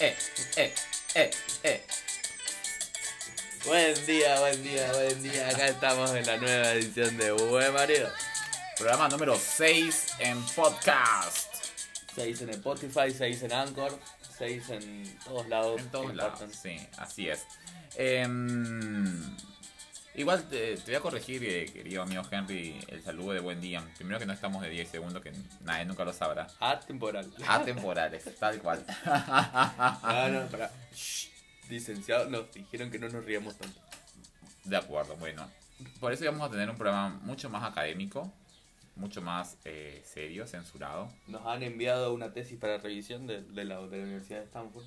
eh, eh, eh, eh. Buen día, buen día, buen día. Acá estamos en la nueva edición de Buen Marido. Programa número 6 en podcast. 6 en Spotify, 6 en Anchor, 6 en todos lados. En todos lados. Sí, así es. Em, igual te, te voy a corregir, eh, querido amigo Henry, el saludo de buen día. Primero que no estamos de 10 segundos, que nadie nunca lo sabrá. Atemporal. Atemporales, tal cual. Ah, no, pará. Shh. Licenciado, nos dijeron que no nos riamos tanto. De acuerdo, bueno. Por eso íbamos a tener un programa mucho más académico, mucho más eh, serio, censurado. Nos han enviado una tesis para revisión de, de la, de la Universidad de Stanford.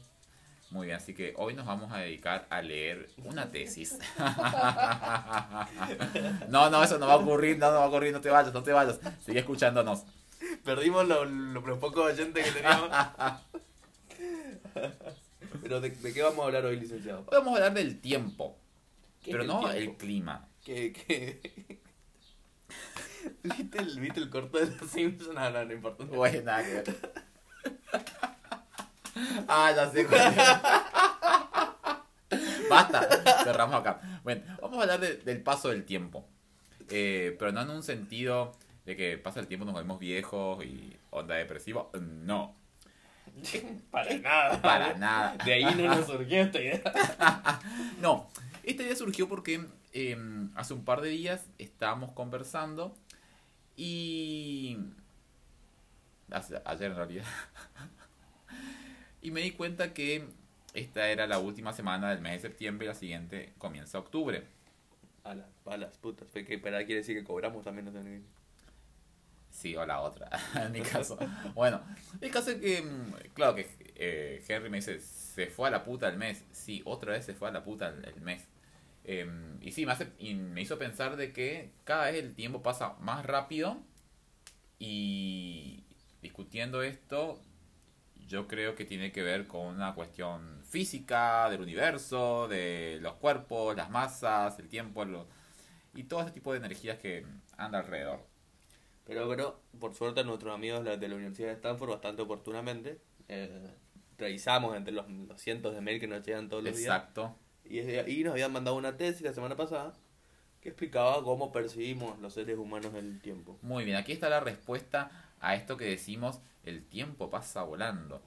Muy bien, así que hoy nos vamos a dedicar a leer una tesis. no, no, eso no va a ocurrir, no, no va a ocurrir, no te vayas, no te vayas. Sigue escuchándonos. Perdimos los lo, los pocos oyentes que teníamos. Pero ¿de, de qué vamos a hablar hoy, licenciado? Hoy vamos a hablar del tiempo, ¿Qué pero no el el tiempo? clima. ¿Qué, qué? ¿Viste, el, ¿Viste el corto de los Simpsons? No, no, no importa. Bueno. Ah, ya sé. Basta, cerramos acá. Bueno, vamos a hablar de- del paso del tiempo. Eh, pero no en un sentido de que pasa el tiempo, nos volvemos viejos y onda depresiva. No, Para nada. para nada. De ahí no nos surgió esta idea. No, esta idea surgió porque eh, hace un par de días estábamos conversando y... ayer en realidad. Y me di cuenta que esta era la última semana del mes de septiembre y la siguiente comienza octubre. A las, a las putas. Que para quiere decir que cobramos también. No. Sí, o la otra, en mi caso. Bueno, el caso es que, mm, claro que eh, Henry me dice, se fue a la puta el mes. Sí, otra vez se fue a la puta el, el mes. Em, y sí, me, hace, y me hizo pensar de que cada vez el tiempo pasa más rápido y discutiendo esto, yo creo que tiene que ver con una cuestión física del universo, de los cuerpos, las masas, el tiempo lo- y todo ese tipo de energías que anda alrededor. Pero, pero, por suerte, nuestros amigos de la Universidad de Stanford, bastante oportunamente, eh, revisamos entre los, los cientos de mail que nos llegan todos los días. Exacto. Y, ahí nos habían mandado una tesis la semana pasada que explicaba cómo percibimos los seres humanos el tiempo. Muy bien, aquí está la respuesta a esto que decimos, el tiempo pasa volando.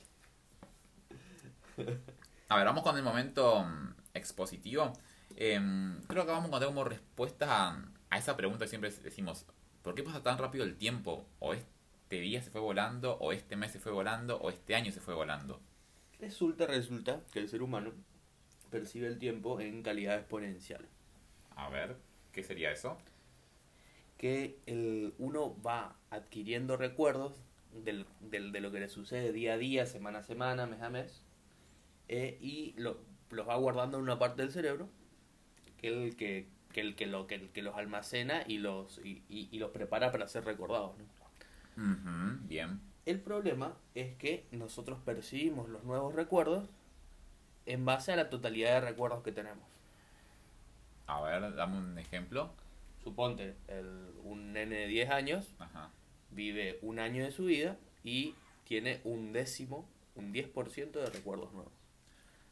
A ver, vamos con el momento mm, expositivo. Em, creo que vamos a encontrar como respuestas a, a esa pregunta que siempre decimos, ¿por qué pasa tan rápido el tiempo? O este día se fue volando, o este mes se fue volando, o este año se fue volando. Resulta, resulta que el ser humano percibe el tiempo en calidad exponencial. A ver, ¿qué sería eso? Que el, uno va adquiriendo recuerdos del, del- de lo que le sucede día a día, semana a semana, mes a mes, eh, y lo- los va guardando en una parte del cerebro, que el que, que, el, que, lo, que, el que los almacena y los, y, y- y los prepara para ser recordados. ¿no? Bien. El problema es que nosotros percibimos los nuevos recuerdos en base a la totalidad de recuerdos que tenemos. A ver, dame un ejemplo. Suponte, el, un nene de 10 años Ajá. Vive un año de su vida y tiene un décimo, un 10% de recuerdos nuevos.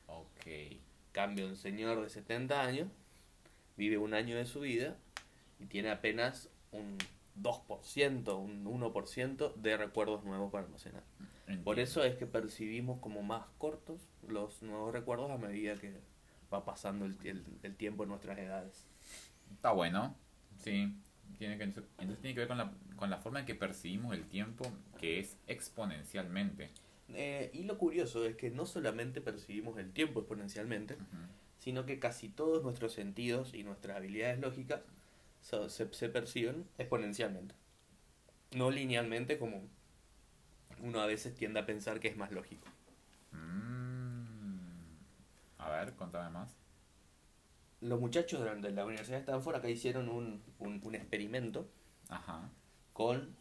Ok. Cambio, un señor de 70 años vive un año de su vida y tiene apenas un 2%, un 1% de recuerdos nuevos para almacenar. Por eso es que percibimos como más cortos los nuevos recuerdos a medida que va pasando el, el- el tiempo en nuestras edades. Está bueno, sí. Tiene que, entonces tiene que ver con la, con la forma en que percibimos el tiempo, que es exponencialmente. Eh, y lo curioso es que no solamente percibimos el tiempo exponencialmente, sino que casi todos nuestros sentidos y nuestras habilidades lógicas so- se, se perciben exponencialmente. No linealmente como uno a veces tiende a pensar que es más lógico. Mm. A ver, contame más. Los muchachos de la, Universidad de Stanford acá hicieron un, un- un experimento Ajá. con,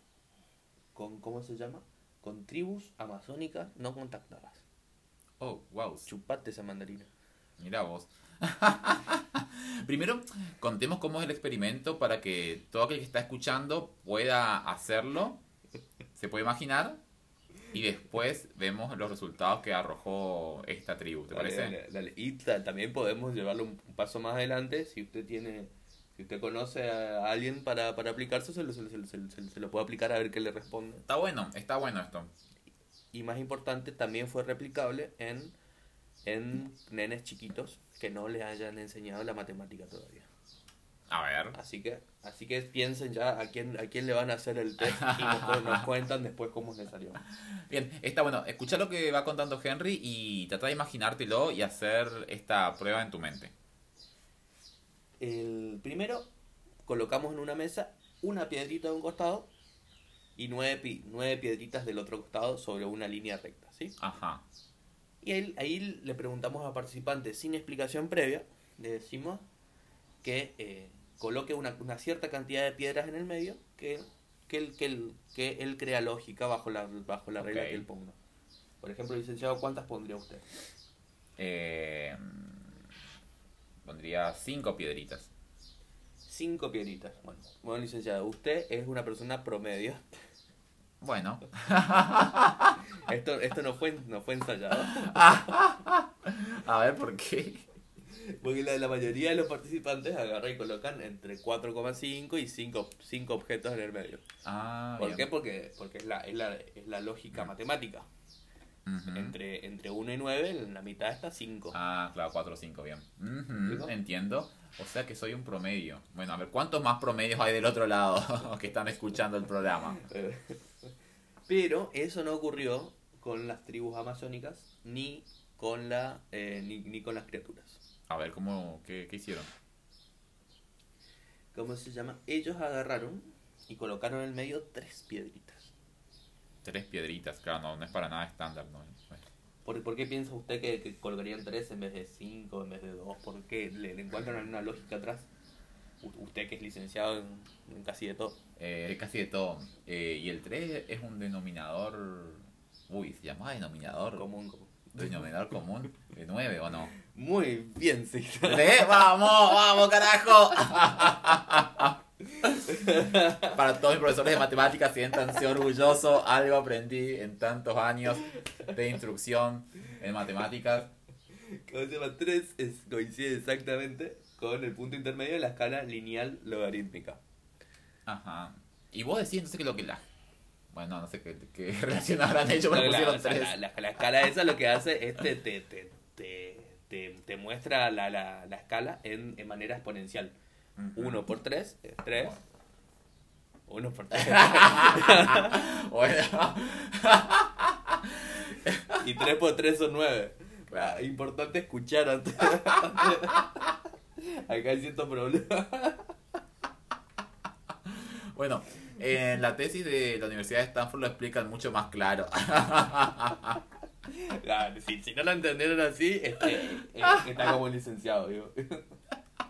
con, ¿cómo se llama? Con tribus amazónicas no contactadas. Oh, wow. Chupate esa mandarina. Mira vos. Primero, contemos cómo es el experimento para que todo aquel que está escuchando pueda hacerlo. ¿Se puede imaginar? Y después vemos los resultados que arrojó esta tribu, ¿te Dale, parece? dale, dale. Y ta- también podemos llevarlo un paso más adelante. Si usted tiene, si usted conoce a alguien para, para aplicarse, se lo, se, lo- se lo- se lo- puede aplicar a ver qué le responde. Está bueno, está bueno esto. Y más importante, también fue replicable en, en nenes chiquitos que no les hayan enseñado la matemática todavía. A ver. Así que, así que piensen ya a quién, a quién le van a hacer el test y nos, cu- nos cuentan después cómo les salió. Bien, está bueno. Escucha lo que va contando Henry y trata de imaginártelo y hacer esta prueba en tu mente. El primero, colocamos en una mesa una piedrita de un costado y nueve, nueve piedritas del otro costado sobre una línea recta, ¿sí? Ajá. Y ahí, ahí le preguntamos al participante sin explicación previa, le decimos que eh, coloque una, una cierta cantidad de piedras en el medio que, que, él, que, él, que él crea lógica bajo la, bajo la regla que él ponga. Por ejemplo, licenciado, ¿cuántas pondría usted? Eh, pondría cinco piedritas. Cinco piedritas. Bueno, bueno, licenciado, usted es una persona promedio. Bueno, Esto, esto no fue no fue ensayado. a ver por qué. Porque la, la mayoría de los participantes agarran y colocan entre 4,5 y 5, cinco objetos en el medio. Ah, ¿Por bien. qué? Porque, porque es, la, es, la, es la lógica matemática. Ujú. Entre, entre 1 y 9, en la mitad está 5. Ah, claro, 4 o 5, bien. Entiendo. O sea que soy un promedio. Bueno, a ver, ¿cuántos más promedios hay del otro lado que están escuchando el programa? Pero eso no ocurrió con las tribus amazónicas ni con, la, eh, ni, ni con las criaturas. A ver, ¿cómo, qué, qué hicieron? ¿Cómo se llama? Ellos agarraron y colocaron en el medio tres piedritas. Tres piedritas, claro, no, no es para nada estándar, ¿no? No es- ¿Por, por qué piensa usted que, que colocarían tres en vez de cinco, en vez de dos? ¿Por qué le, le encuentran alguna lógica atrás? Usted que es licenciado en, en casi de todo. Eh, casi de todo. Eh, y el 3 es un denominador. Uy, se llama denominador. Común, común. Denominador común de 9 o no. Muy bien, sí. ¿Tres? ¡Vamos! ¡Vamos, carajo! Para todos mis profesores de matemáticas, siéntanse orgullosos. Algo aprendí en tantos años de instrucción en matemáticas. ¿Cómo se llama? Tres es, coincide exactamente con el punto intermedio de la escala lineal logarítmica. Ajá. Y vos decís entonces que lo que la. Bueno, no sé qué, qué relación habrán hecho, pero la, pusieron o sea, tres. la- la- la escala esa lo que hace es te, te, te, te, te- te muestra la, la, la escala en, en manera exponencial. Ujú. 1 por 3 es 3. 1 por 3. Bueno, y 3 por 3 son 9. Claro. Importante escuchar antes. Acá hay ciertos problemas. bueno, en la tesis de la Universidad de Stanford lo explican mucho más claro. Claro, si, si no lo entendieron así, este, eh, está como licenciado, digo.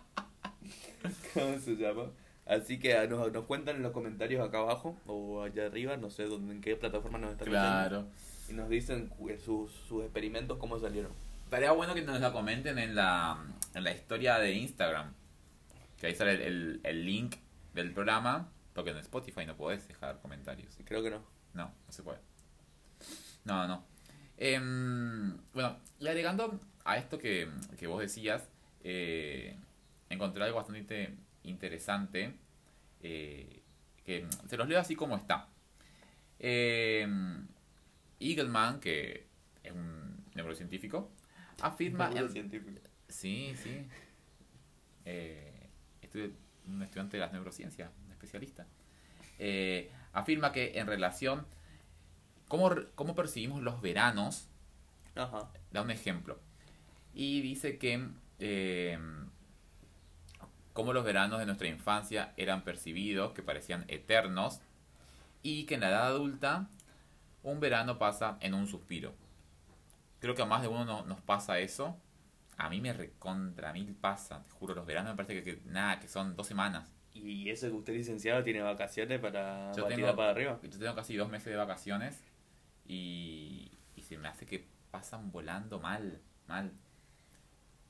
¿Cómo se llama? Así que ah, nos, nos cuentan en los comentarios acá abajo o allá arriba, no sé dónde, en qué plataforma nos están viendo, Claro. Y nos dicen eh, sus, sus experimentos cómo salieron. Estaría bueno que nos la comenten en la, en la historia de Instagram. Que ahí sale el, el- el link del programa. Porque en Spotify no podés dejar comentarios. Creo que no. No, no se puede. No, no. Em, bueno, y agregando a esto que, que vos decías, eh, encontré algo bastante interesante. eh, que se los leo así como está. Em, Eagleman, que es un neurocientífico, afirma... Seguro en-. Sí, sí. Eh, estu- un estudiante de las neurociencias, especialista. Eh, afirma que en relación. ¿cómo, ¿Cómo percibimos los veranos? Ajá. Da un ejemplo. Y dice que. Eh, cómo los veranos de nuestra infancia eran percibidos, que parecían eternos. Y que en la edad adulta. Un verano pasa en un suspiro. Creo que a más de uno no- nos pasa eso. A mí me recontra mil pasa, te juro, los veranos me parece que, que nada, que son dos semanas. Y eso que usted licenciado tiene vacaciones para Yo tengo, para arriba. yo tengo casi dos meses de vacaciones y, y se me hace que pasan volando mal, mal.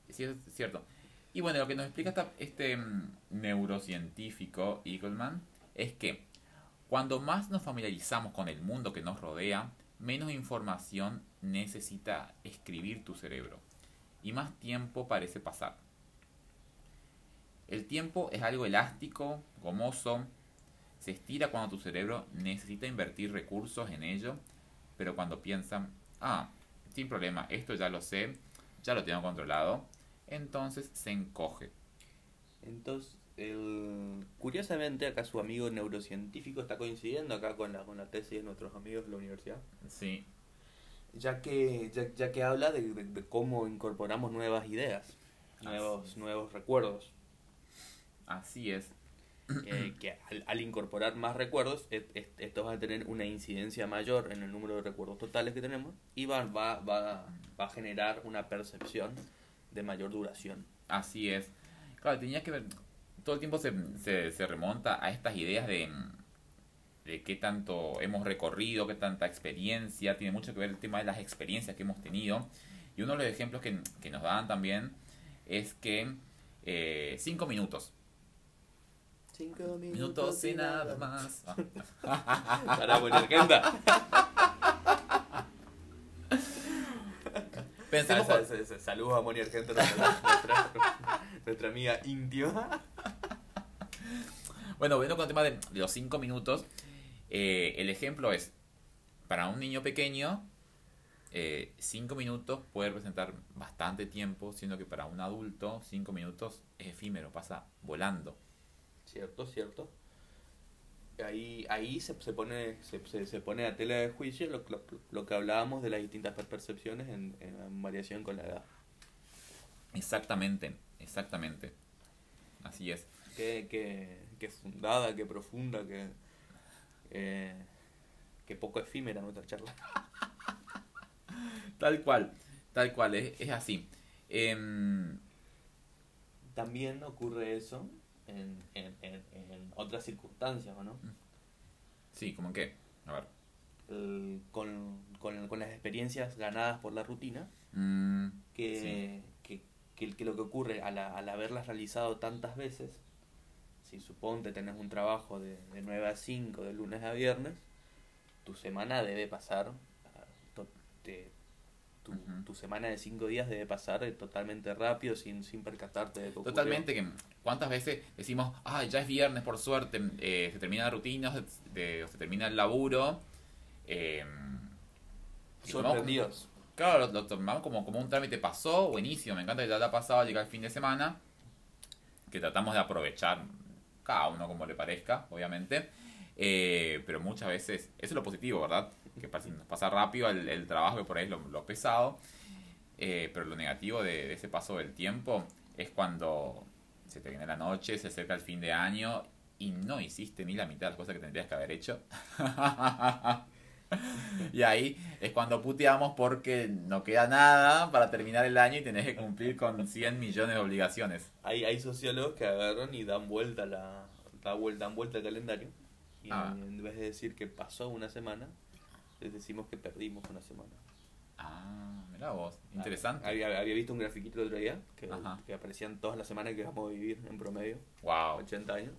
Sí, es cierto. Y bueno, lo que nos explica esta- este mm, neurocientífico Eagleman es que cuando más nos familiarizamos con el mundo que nos rodea, menos información necesita escribir tu cerebro y más tiempo parece pasar. El tiempo es algo elástico, gomoso, se estira cuando tu cerebro necesita invertir recursos en ello, pero cuando piensan, ah, sin problema, esto ya lo sé, ya lo tengo controlado, entonces se encoge. Entonces, el, curiosamente acá su amigo neurocientífico está coincidiendo acá con la, con la tesis de nuestros amigos de la universidad. Sí. Ya que, ya, ya que habla de, de- de cómo incorporamos nuevas ideas, nuevos, Así nuevos recuerdos. Así es. eh, que al, al incorporar más recuerdos, et- et- estos van a tener una incidencia mayor en el número de recuerdos totales que tenemos y va, va, va, va a generar una percepción de mayor duración. Así es. Claro, tenía que ver. Todo el tiempo se, se, se remonta a estas ideas de, de qué tanto hemos recorrido, qué tanta experiencia. Tiene mucho que ver el tema de las experiencias que hemos tenido. Y uno de los ejemplos que, que nos dan también es que eh, cinco minutos. Cinco Minutos y nada más. Para poner agenda. Pensemos Saludos a Moni Argento, nuestra, nuestra, nuestra amiga íntima. Bueno, viendo con el tema de, de los 5 minutos, eh, el ejemplo es, para un niño pequeño, 5 minutos puede representar bastante tiempo, siendo que para un adulto 5 minutos es efímero, pasa volando. Cierto, cierto. Ahí, ahí se, se pone se, se, se pone a tela de juicio lo, lo, lo que hablábamos de las distintas per- percepciones en, en variación con la edad. Exactamente, exactamente. Así es. Qué, qué, qué fundada, qué profunda, qué, eh, qué poco efímera nuestra charla. Tal cual, tal cual, es, es así. Em, También ocurre eso en, en, en, en otras circunstancias, ¿o no? sí, como que, a ver. Con, con, con las experiencias ganadas por la rutina, Mm, que, que, que, que lo que ocurre al, al haberlas realizado tantas veces, si suponte tenés un trabajo de, de 9 a 5, de lunes a viernes, tu semana debe pasar, ah, to- te- tu, semana de 5 días debe pasar eh, totalmente rápido, sin, sin percatarte de ocurrió. Totalmente, que cuántas veces decimos, ah, ya es viernes, por suerte, eh, se termina la rutina, se, de- se termina el laburo. eh, tomamos Sorprendidos. claro, lo, lo tomamos como, como un trámite, pasó, buenísimo, me encanta que ya la ha pasado, llega el fin de semana, que tratamos de aprovechar cada uno como le parezca, obviamente. Eh, pero muchas veces, eso es lo positivo, ¿verdad? Que pasa, nos pasa rápido el, el trabajo, que por ahí es lo, lo pesado. Eh, pero lo negativo de, de ese paso del tiempo es cuando se te viene la noche, se acerca el fin de año y no hiciste ni la mitad de las cosas que tendrías que haber hecho. y ahí es cuando puteamos porque no queda nada para terminar el año y tenés que cumplir con 100 millones de obligaciones. Hay, hay sociólogos que agarran y dan vuelta la da vuelta, dan vuelta el calendario y Ah. en vez de decir que pasó una semana, les decimos que perdimos una semana. Ah, mira vos, interesante. Había, había visto un grafiquito el otro día que, que aparecían todas las semanas que vamos a vivir en promedio, Wow. 80 años.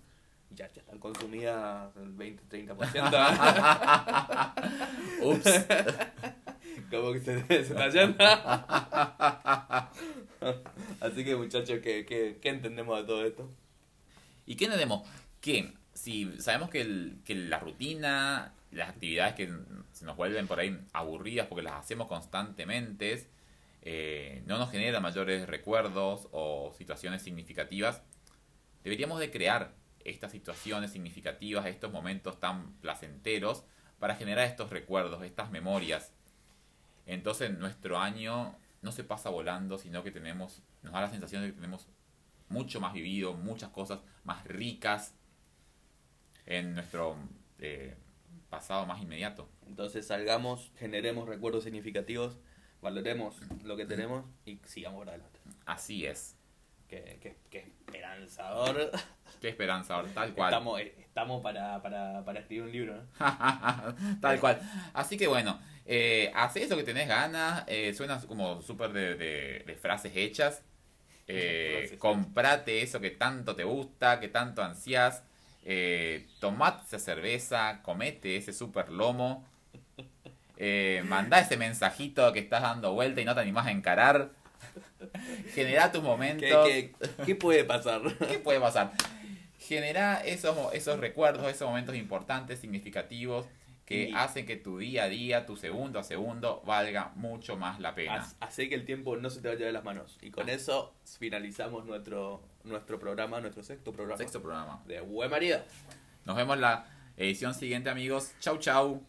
Y ya, ya están consumidas el 20-30%. Ups. Como que se, se está yendo. Así que muchachos, ¿qué, qué, qué entendemos de todo esto? ¿Y qué entendemos? Que si sabemos que, el- que la rutina, las actividades que se nos vuelven por ahí aburridas porque las hacemos constantemente, eh, no nos generan mayores recuerdos o situaciones significativas, deberíamos de crear estas situaciones significativas, estos momentos tan placenteros para generar estos recuerdos, estas memorias. Entonces nuestro año no se pasa volando, sino que tenemos, nos da la sensación de que tenemos mucho más vivido, muchas cosas más ricas en nuestro eh, pasado más inmediato. Entonces salgamos, generemos recuerdos significativos, valoremos lo que tenemos y sigamos para adelante. Así es. Qué, qué- qué esperanzador. Qué esperanza, ahora, tal cual. Estamos, eh, estamos para, para, para escribir un libro, ¿no? Tal cual. Así que bueno, eh, hace eso que tenés ganas, eh, suena como súper de, de- de frases hechas. Eh, comprate eso que tanto te gusta, que tanto ansías. Eh, tomate esa cerveza, comete ese super lomo. Eh, mandá ese mensajito que estás dando vuelta y no te animás a encarar. Generá tus momentos. ¿Qué, qué, qué puede pasar? ¿Qué puede pasar? Genera esos, esos recuerdos, esos momentos importantes, significativos, que Y- hacen que tu día a día, tu segundo a segundo, valga mucho más la pena. Hace que el tiempo no se te vaya de las manos. Y con eso finalizamos nuestro, nuestro programa, nuestro sexto programa Sexto programa. de Buen Marido. Nos vemos la edición siguiente, amigos. Chau, chau.